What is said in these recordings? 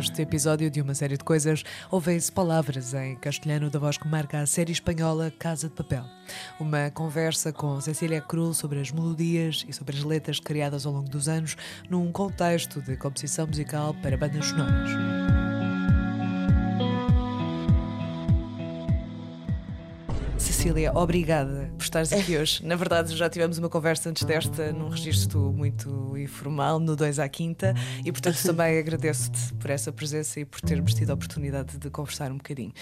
Neste episódio de uma série de coisas, ouvem-se palavras em castelhano da voz que marca a série espanhola Casa de Papel. Uma conversa com Cecília Cruz sobre as melodias e sobre as letras criadas ao longo dos anos num contexto de composição musical para bandas sonoras. Cecília, obrigada por estares aqui hoje. Na verdade, já tivemos uma conversa antes desta, num registro muito informal, no 2 à quinta, e portanto também agradeço-te por essa presença e por termos tido a oportunidade de conversar um bocadinho.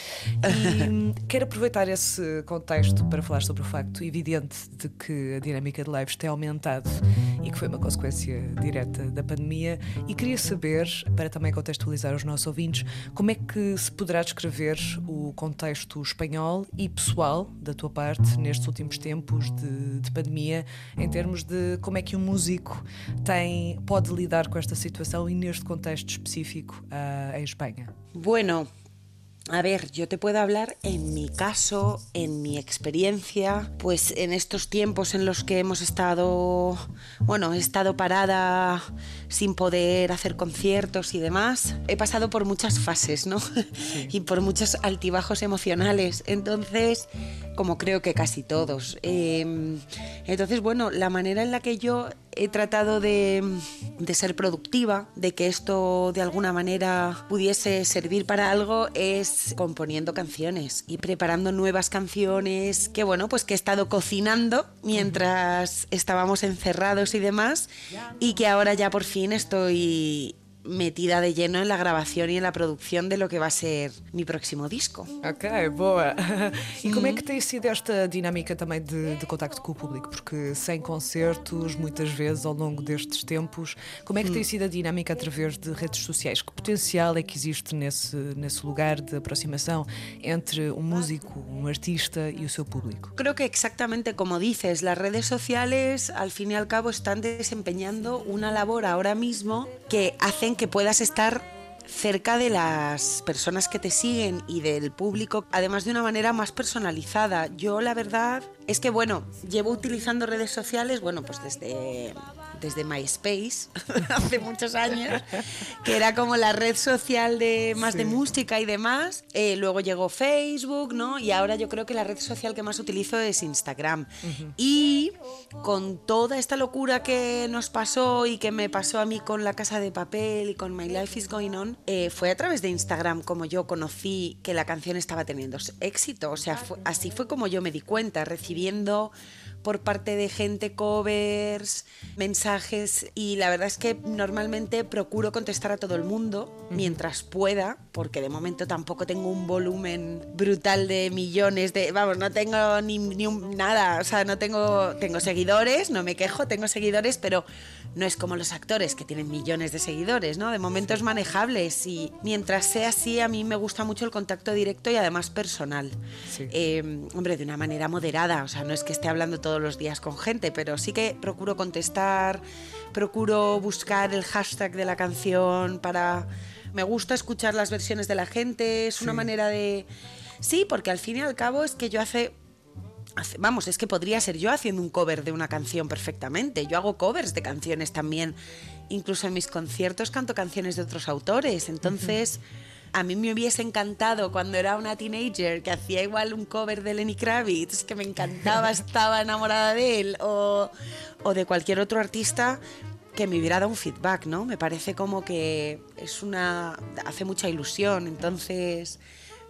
E hum, quero aproveitar esse contexto para falar sobre o facto evidente de que a dinâmica de lives tem aumentado e que foi uma consequência direta da pandemia, e queria saber, para também contextualizar os nossos ouvintes, como é que se poderá descrever o contexto espanhol e pessoal da tua parte nestes últimos tempos de, de pandemia, em termos de como é que um músico tem, pode lidar com esta situação e neste contexto específico ah, em Espanha? Bueno, a ver, yo te puedo hablar en mi caso, en mi experiencia, pues en estos tiempos en los que hemos estado, bueno, he estado parada sin poder hacer conciertos y demás, he pasado por muchas fases, ¿no? y por muchos altibajos emocionales. Entonces, como creo que casi todos. Eh, entonces, bueno, la manera en la que yo he tratado de, ser productiva, de que esto de alguna manera pudiese servir para algo, es componiendo canciones y preparando nuevas canciones que, bueno, pues que he estado cocinando mientras estábamos encerrados y demás, y que ahora ya por fin estoy metida de lleno en la grabación y en la producción de lo que va a ser mi próximo disco. Ok, boa. E como é que tem sido esta dinâmica também de, de contacto com o público? Porque sem concertos, muitas vezes ao longo destes tempos, como é que tem sido a dinâmica através de redes sociais? Que potencial é que existe nesse, nesse lugar de aproximação entre um músico, um artista e o seu público? Creo que exactamente como dices, las redes sociales al fin y al cabo están desempeñando una labor ahora mismo que hacen que puedas estar cerca de las personas que te siguen y del público, además de una manera más personalizada. Yo la verdad es que bueno, llevo utilizando redes sociales, bueno, pues desde desde MySpace hace muchos años, que era como la red social de más sí. de música y demás. Eh, luego llegó Facebook, ¿no? Y ahora yo creo que la red social que más utilizo es Instagram. Uh -huh. Y con toda esta locura que nos pasó y que me pasó a mí con La Casa de Papel y con My Life is Going On, eh, fue a través de Instagram como yo conocí que la canción estaba teniendo éxito. O sea, fue, así fue como yo me di cuenta, recibiendo por parte de gente covers, mensajes y la verdad es que normalmente procuro contestar a todo el mundo mientras pueda, porque de momento tampoco tengo un volumen brutal de millones de, vamos, no tengo ni, ni un, nada, o sea, no tengo, tengo seguidores, no me quejo, tengo seguidores, pero no es como los actores que tienen millones de seguidores, ¿no? De momento es manejable y mientras sea así, a mí me gusta mucho el contacto directo y además personal. Sí. Eh, hombre, de una manera moderada, o sea, no es que esté hablando todos los días con gente, pero sí que procuro contestar, procuro buscar el hashtag de la canción para... Me gusta escuchar las versiones de la gente, es sí. una manera de... Sí, porque al fin y al cabo es que yo hace Vamos, es que podría ser yo haciendo un cover de una canción perfectamente. Yo hago covers de canciones también. Incluso en mis conciertos canto canciones de otros autores. Entonces, uh -huh. A mí me hubiese encantado cuando era una teenager que hacía igual un cover de Lenny Kravitz, que me encantaba, estaba enamorada de él, o, o de cualquier otro artista que me hubiera dado un feedback, ¿no? Me parece como que es una. hace mucha ilusión. Entonces,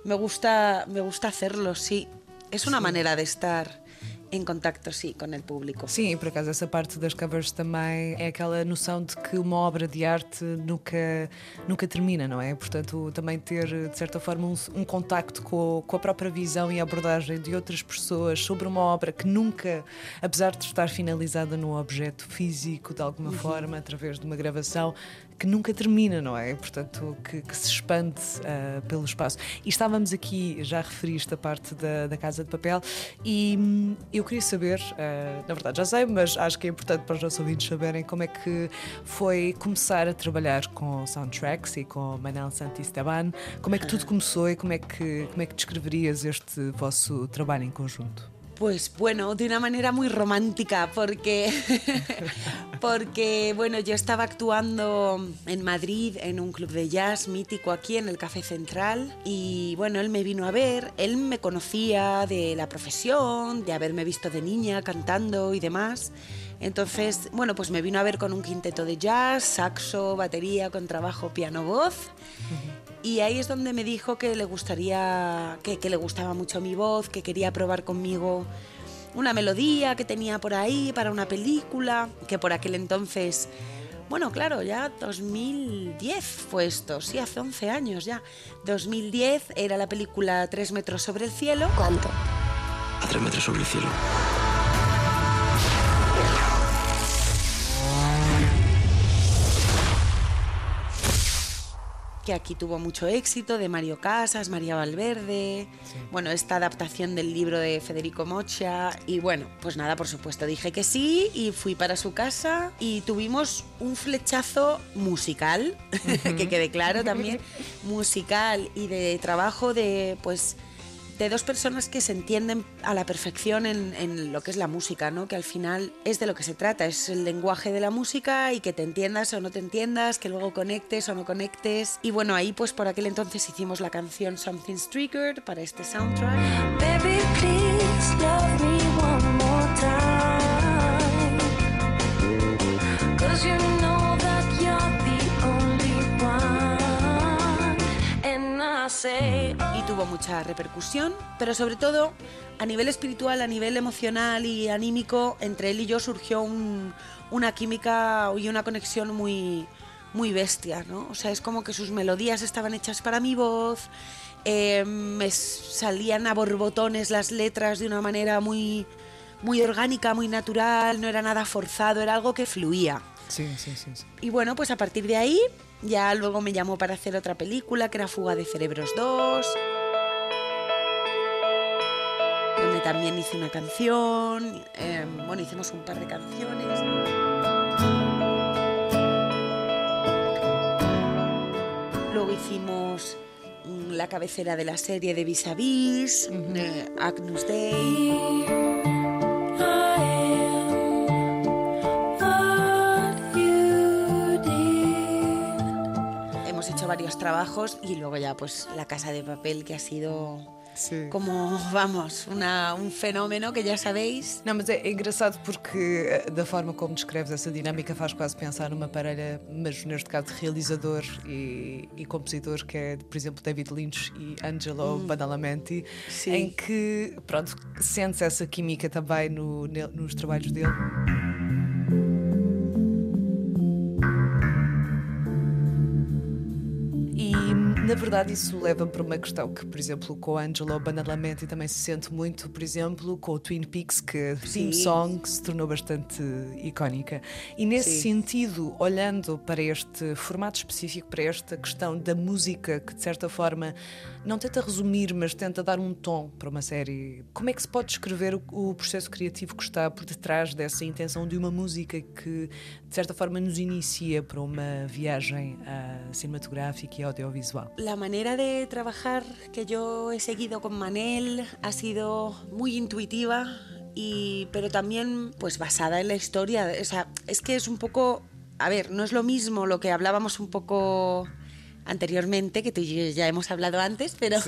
me gusta, me gusta hacerlo, sí. És una sí. manera de estar em contacto, sim, com o público. Sim, por acaso essa parte das covers também é aquela noção de que uma obra de arte nunca, nunca termina, não é? Portanto, também ter, de certa forma, um, um contacto com, com a própria visão e abordagem de outras pessoas sobre uma obra que nunca, apesar de estar finalizada num objeto físico, de alguma uhum. forma, através de uma gravação, que nunca termina, não é? Portanto, que, que se expande uh, pelo espaço. E estávamos aqui, já referiste a parte da, da Casa de Papel, e hum, eu queria saber, uh, na verdade já sei, mas acho que é importante para os nossos ouvintes saberem como é que foi começar a trabalhar com soundtracks e com Manel Santisteban, como é que tudo começou e como é que, como é que descreverias este vosso trabalho em conjunto? Pues bueno, de una manera muy romántica, porque, porque bueno, yo estaba actuando en Madrid en un club de jazz mítico aquí en el Café Central y bueno, él me vino a ver, él me conocía de la profesión, de haberme visto de niña cantando y demás. Entonces, bueno, pues me vino a ver con un quinteto de jazz, saxo, batería, con trabajo, piano, voz. Y ahí es donde me dijo que le gustaría, que, que le gustaba mucho mi voz, que quería probar conmigo una melodía que tenía por ahí para una película, que por aquel entonces, bueno, claro, ya 2010 fue esto, sí, hace 11 años ya. 2010 era la película Tres metros sobre el cielo. ¿Cuánto? A tres metros sobre el cielo. Que aquí tuvo mucho éxito, de Mario Casas, María Valverde, bueno, esta adaptación del libro de Federico Mocha, y bueno, pues nada, por supuesto, dije que sí y fui para su casa y tuvimos un flechazo musical, que quede claro también, musical y de trabajo de, pues, de dos personas que se entienden a la perfección en, en, lo que es la música, ¿no? Que al final es de lo que se trata, es el lenguaje de la música y que te entiendas o no te entiendas, que luego conectes o no conectes. Y bueno, ahí pues por aquel entonces hicimos la canción Something's Triggered para este soundtrack. Y tuvo mucha repercusión, pero sobre todo a nivel espiritual, a nivel emocional y anímico, entre él y yo surgió un- una química y una conexión muy, muy bestia, ¿no? O sea, es como que sus melodías estaban hechas para mi voz, eh, me salían a borbotones las letras de una manera muy, muy orgánica, muy natural, no era nada forzado, era algo que fluía. Sí, sí, sí. sí. Y bueno, pues a partir de ahí, ya luego me llamó para hacer otra película, que era Fuga de Cerebros 2, donde también hice una canción, eh, bueno, hicimos un par de canciones. Luego hicimos mm, la cabecera de la serie de Vis a Vis, eh, Agnus Dei. Varios trabajos y luego ya pues La Casa de Papel, que ha sido como, vamos, una- un fenómeno que ya sabéis. Não, mas é, é engraçado porque eh, da forma como descreves essa dinâmica faz quase pensar numa parelha, mas neste caso de realizador e, e compositor, que é, por exemplo, David Lynch e Angelo Badalamenti, Sim. em que, pronto, sentes essa química também no, nos trabalhos dele. Verdade isso leva-me para uma questão que, por exemplo, com o Angelo Badalamenti também se sente muito, por exemplo, com o Twin Peaks, que Sim. song se tornou bastante icónica. E nesse Sim. sentido, olhando para este formato específico, para esta questão da música, que de certa forma não tenta resumir, mas tenta dar um tom para uma série, como é que se pode descrever o, o processo criativo que está por detrás dessa intenção de uma música que de certa forma nos inicia para uma viagem ah, cinematográfica e audiovisual? La manera de trabajar que yo he seguido con Manel ha sido muy intuitiva, y, pero también pues basada en la historia. O sea, es que es un poco, a ver, no es lo mismo lo que hablábamos un poco anteriormente, que tú y yo ya hemos hablado antes, pero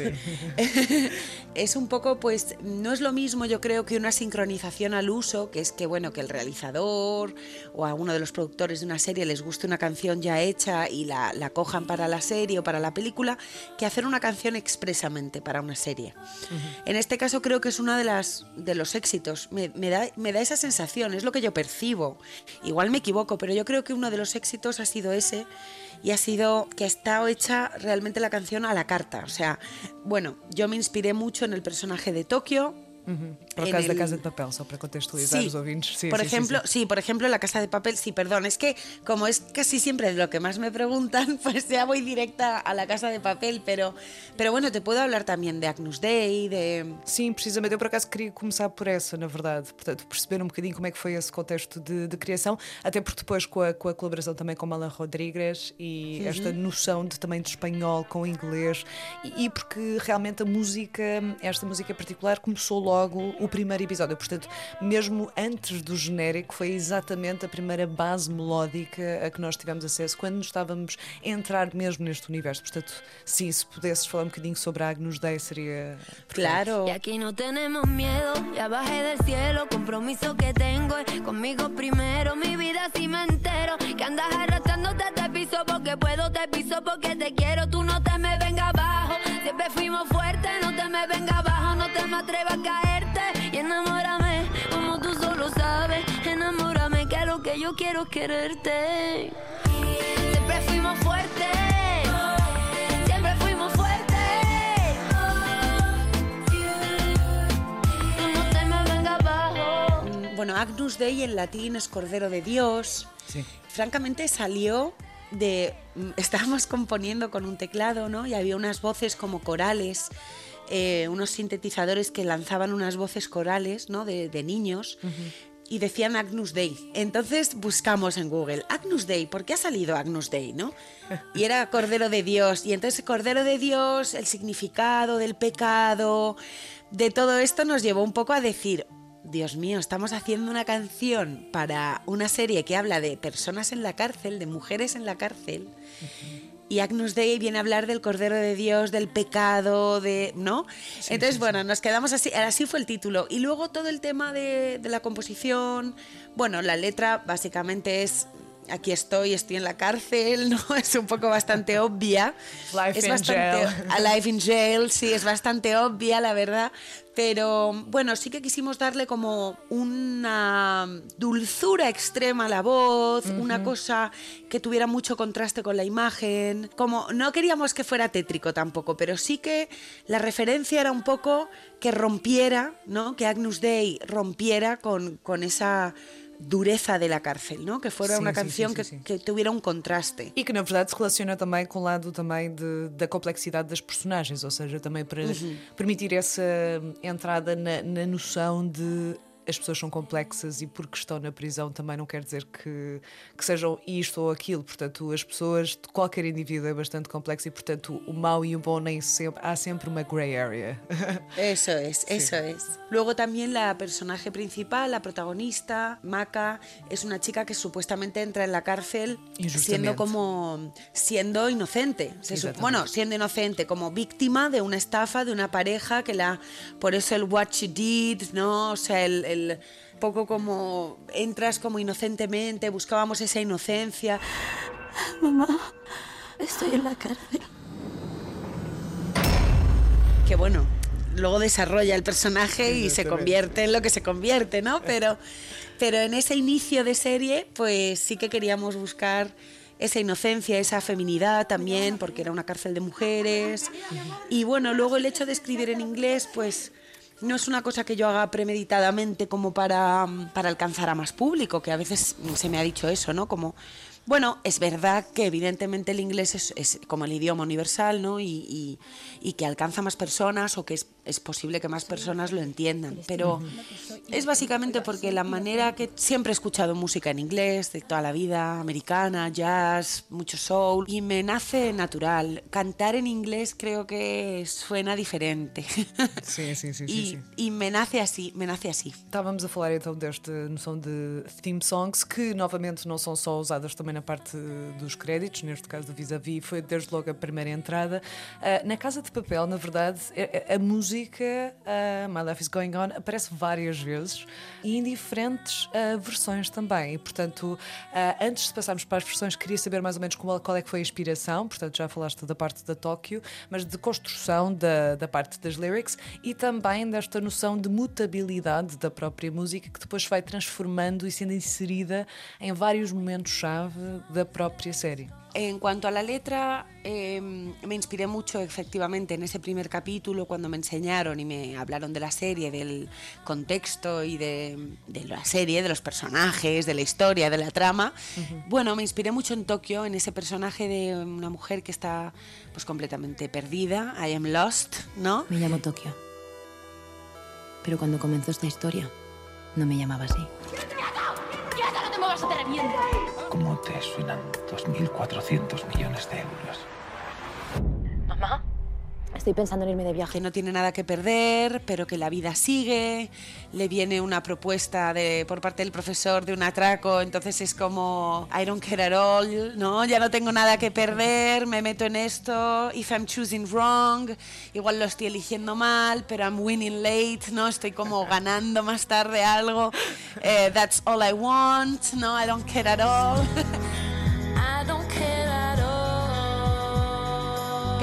es un poco, pues, no es lo mismo, yo creo, que una sincronización al uso, que es que, bueno, que el realizador o a uno de los productores de una serie les guste una canción ya hecha y la, la cojan para la serie o para la película, que hacer una canción expresamente para una serie. En este caso creo que es uno de, las, de los éxitos, me, me da, me da esa sensación, es lo que yo percibo. Igual me equivoco, pero yo creo que uno de los éxitos ha sido ese y ha sido que ha estado hecha realmente la canción a la carta. O sea, bueno, yo me inspiré mucho en el personaje de Tokio. Por En causa da el- Casa de Papel, só para contextualizar os ouvintes. Sí, por sí, sí, ejemplo, sí. sí, por ejemplo, la casa de papel, sí, perdón, es que como es casi siempre lo que más me preguntan, pues ya voy directa a la casa de papel, pero, pero bueno, te puedo hablar también de Agnus Dei, de... Sim, precisamente. Eu, por acaso, queria começar por essa, na verdade. Portanto, perceber um bocadinho como é que foi esse contexto de, de criação, até porque depois com a, com a colaboração também com Alan Rodrigues e esta noção de, também de espanhol com inglês, e, e porque realmente a música, esta música particular, começou logo o primeiro episódio. Portanto, mesmo antes do genérico, foi exatamente a primeira base melódica a que nós tivemos acesso quando estávamos a entrar mesmo neste universo. Portanto, sim, se pudesses falar um bocadinho sobre a Agnus Dei, seria. Claro. Y aquí no tenemos miedo, ya bajé del cielo, compromiso que tengo conmigo primero, mi vida si me entero, que andas arrastrándote te piso porque puedo, te piso porque te quiero, tú no te me vengas abajo, siempre fuimos fuertes, no te me vengas abajo, no te me atrevas a caerte yo quiero quererte. Siempre fuimos fuertes, siempre fuimos fuertes. Tú no te me vengas abajo. Bueno, Agnus Dei en latín es Cordero de Dios. Sí. Francamente salió de... mm, Estábamos componiendo con un teclado, ¿no? Y había unas voces como corales, eh, unos sintetizadores que lanzaban unas voces corales, ¿no? De, de niños. Y decían Agnus Dei. Entonces buscamos en Google, Agnus Dei, ¿por qué ha salido Agnus Dei, no? Y era Cordero de Dios. Y entonces Cordero de Dios, el significado del pecado, de todo esto nos llevó un poco a decir, Dios mío, estamos haciendo una canción para una serie que habla de personas en la cárcel, de mujeres en la cárcel. Y Agnus Dei viene a hablar del Cordero de Dios, del pecado, de. ¿No? Entonces, bueno, nos quedamos así. Así fue el título. Y luego todo el tema de, de la composición. Bueno, la letra básicamente es. Aquí estoy, estoy en la cárcel, ¿no? Es un poco bastante obvia. Life es in bastante, jail. Alive in Jail, sí, es bastante obvia, la verdad. Pero bueno, sí que quisimos darle como una dulzura extrema a la voz, una cosa que tuviera mucho contraste con la imagen. Como no queríamos que fuera tétrico tampoco, pero sí que la referencia era un poco que rompiera, ¿no? Que Agnus Dei rompiera con, con esa dureza de la cárcel, ¿no? Que sí, canción sí, que, que tuviera un contraste. E que na verdade se relaciona também com o lado também de- da complexidade das personagens, ou seja, também para permitir essa entrada na, na noção de as pessoas são complexas e porque estão na prisão também não quer dizer que, que sejam isto ou aquilo. Portanto, as pessoas, qualquer indivíduo é bastante complexo e, portanto, o mau e o bom nem sempre. Há sempre uma grey area. Eso es, eso es. Luego también la personaje principal, la protagonista, Maca, es una chica que supuestamente entra en la cárcel siendo como siendo inocente. Se bueno, siendo inocente, como víctima de una estafa de una pareja que la por eso el what you did, ¿no? O sea, el, el poco como entras como inocentemente, buscábamos esa inocencia. Mamá, estoy en la cárcel. que bueno, luego desarrolla el personaje y se convierte en lo que se convierte, ¿no? Pero, pero en ese inicio de serie, pues sí que queríamos buscar esa inocencia, esa feminidad también, porque era una cárcel de mujeres. Y bueno, luego el hecho de escribir en inglés, pues no es una cosa que yo haga premeditadamente como para, para alcanzar a más público, que a veces se me ha dicho eso, ¿no? Como, bueno, es verdad que evidentemente el inglés es, es como el idioma universal, ¿no? Y, y- y que alcanza más personas o que es, es posible que más personas lo entiendan. Pero es básicamente porque la manera que siempre he escuchado música en inglés de toda la vida, americana, jazz, mucho soul, y me nace natural. Cantar en inglés creo que suena diferente. Sim, sim, sim, y, sim. y me nace así, me nace así. Estávamos a falar então desta noção de theme songs que novamente não são só usadas também na parte dos créditos, neste caso do vis-a-vis, foi desde logo a primeira entrada. Ah, na Casa de Papel, na verdade, a, a música ah, My Life is Going On aparece várias vezes e em diferentes ah, versões também. E portanto, ah, antes de passarmos para as versões, queria saber mais ou menos qual, qual é que foi a inspiração. Portanto, já falaste da parte da Tóquio, mas de construção da, da parte das lyrics e também desta noção de mutabilidade da própria música que depois vai transformando e sendo inserida em vários momentos-chave da própria série. En cuanto a la letra, eh, me inspiré mucho efectivamente en ese primer capítulo cuando me enseñaron y me hablaron de la serie, del contexto y de, de la serie, de los personajes, de la historia, de la trama. Bueno, me inspiré mucho en Tokio, en ese personaje de una mujer que está pues completamente perdida, I am lost, ¿no? Me llamo Tokio. Pero cuando comenzó esta historia, no me llamaba así. ¡Quieto, no te muevas o te reviento! ¿Cómo te suenan 2.400 millones de euros? Mamá, estoy pensando en irme de viaje. que no tiene nada que perder, pero que la vida sigue. Le viene una propuesta de, por parte del profesor de un atraco, entonces es como I don't care at all, ¿no? Ya no tengo nada que perder, me meto en esto. If I'm choosing wrong, igual lo estoy eligiendo mal, pero I'm winning late, ¿no? Estoy como ganando más tarde algo. Eh, that's all I want, ¿no? I don't care at all.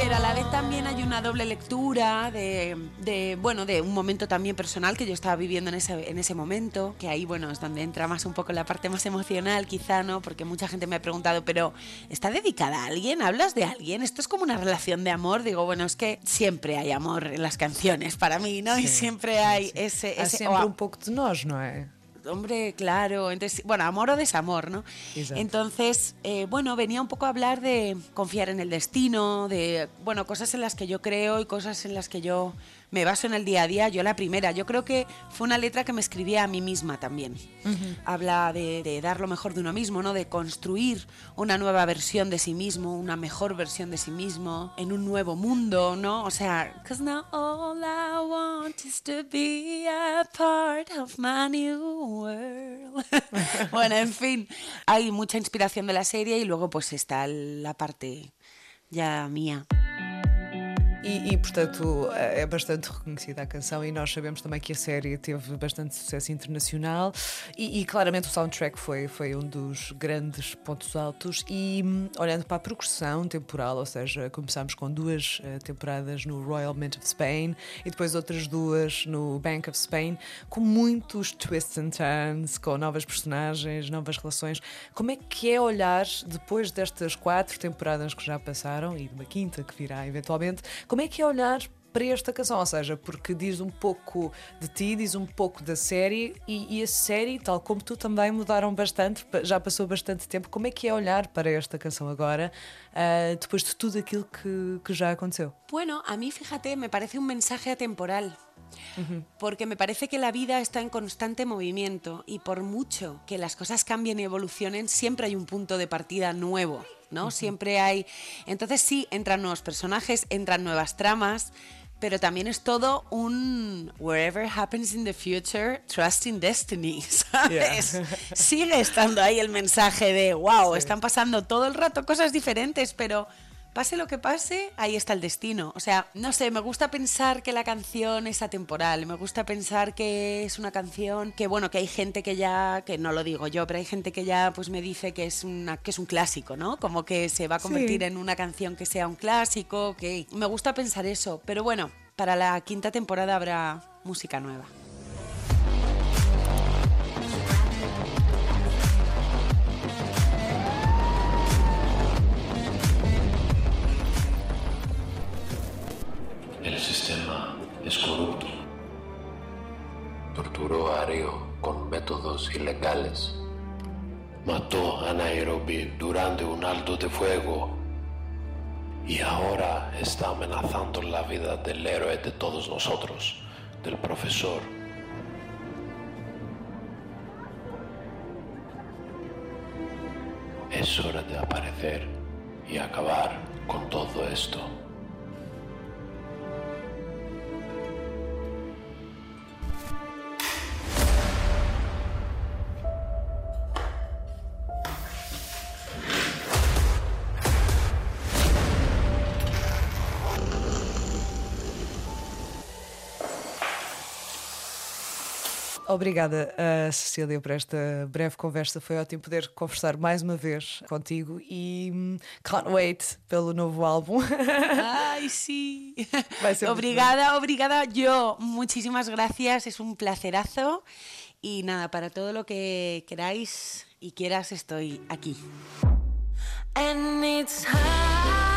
Pero a la vez también hay una doble lectura de, de, bueno, de un momento también personal que yo estaba viviendo en ese, en ese momento, que ahí, bueno, es donde entra más un poco la parte más emocional, quizá, ¿no? Porque mucha gente me ha preguntado, pero ¿está dedicada a alguien? ¿Hablas de alguien? ¿Esto es como una relación de amor? Digo, bueno, es que siempre hay amor en las canciones para mí, ¿no? y siempre hay ese... Há ese sempre o- um pouco de nós, não é? Hombre, claro. Entonces, bueno, amor o desamor, ¿no? Exacto. Entonces, eh, bueno, venía un poco a hablar de confiar en el destino, de, bueno, cosas en las que yo creo y cosas en las que yo me baso en el día a día. Yo la primera, yo creo que fue una letra que me escribía a mí misma también. Habla de, de dar lo mejor de uno mismo, ¿no? De construir una nueva versión de sí mismo, una mejor versión de sí mismo, en un nuevo mundo, ¿no? O sea, cause now all I want is to be a part of my new world. bueno, en fin, hay mucha inspiración de la serie y luego pues está la parte ya mía. E, e, portanto é bastante reconhecida a canção e nós sabemos também que a série teve bastante sucesso internacional e, e claramente o soundtrack foi, foi um dos grandes pontos altos e hum, olhando para a progressão temporal, ou seja, começámos com duas eh, temporadas no Royal Mint of Spain e depois outras duas no Bank of Spain com muitos twists and turns, com novas personagens, novas relações. Como é que é olhar depois destas quatro temporadas que já passaram e de uma quinta que virá eventualmente, como é que é olhar para esta canção? Ou seja, porque diz um pouco de ti, diz um pouco da série e, e a série, tal como tu, também mudaram bastante, já passou bastante tempo. Como é que é olhar para esta canção agora, ah, depois de tudo aquilo que, que já aconteceu? Bueno, a mí, fíjate, me parece un mensaje atemporal. Porque me parece que la vida está en constante movimiento y por mucho que las cosas cambien y evolucionen, siempre hay un punto de partida nuevo, ¿no? Siempre hay... Entonces sí, entran nuevos personajes, entran nuevas tramas, pero también es todo un wherever happens in the future, trust in destiny, ¿sabes? Sigue estando ahí el mensaje de, wow, están pasando todo el rato cosas diferentes, pero pase lo que pase, ahí está el destino. O sea, no sé, me gusta pensar que la canción es atemporal, me gusta pensar que es una canción que, bueno, que hay gente que ya, que no lo digo yo, pero hay gente que ya pues me dice que es, una, que es un clásico, ¿no? Como que se va a convertir en una canción que sea un clásico, que me gusta pensar eso, pero bueno, para la quinta temporada habrá música nueva. Es corrupto. Torturó a Río con métodos ilegales. Mató a Nairobi durante un alto de fuego. Y ahora está amenazando la vida del héroe de todos nosotros, del profesor. Es hora de aparecer y acabar con todo esto. Obrigada, a Cecília, por esta breve conversa. Foi ótimo poder conversar mais uma vez contigo e hum, can't wait pelo novo álbum. Ay, sí. Va a ser muy obrigada, obrigada. Yo, muchísimas gracias. Es un placerazo. Y nada, para todo lo que queráis y quieras, estoy aquí. And it's high.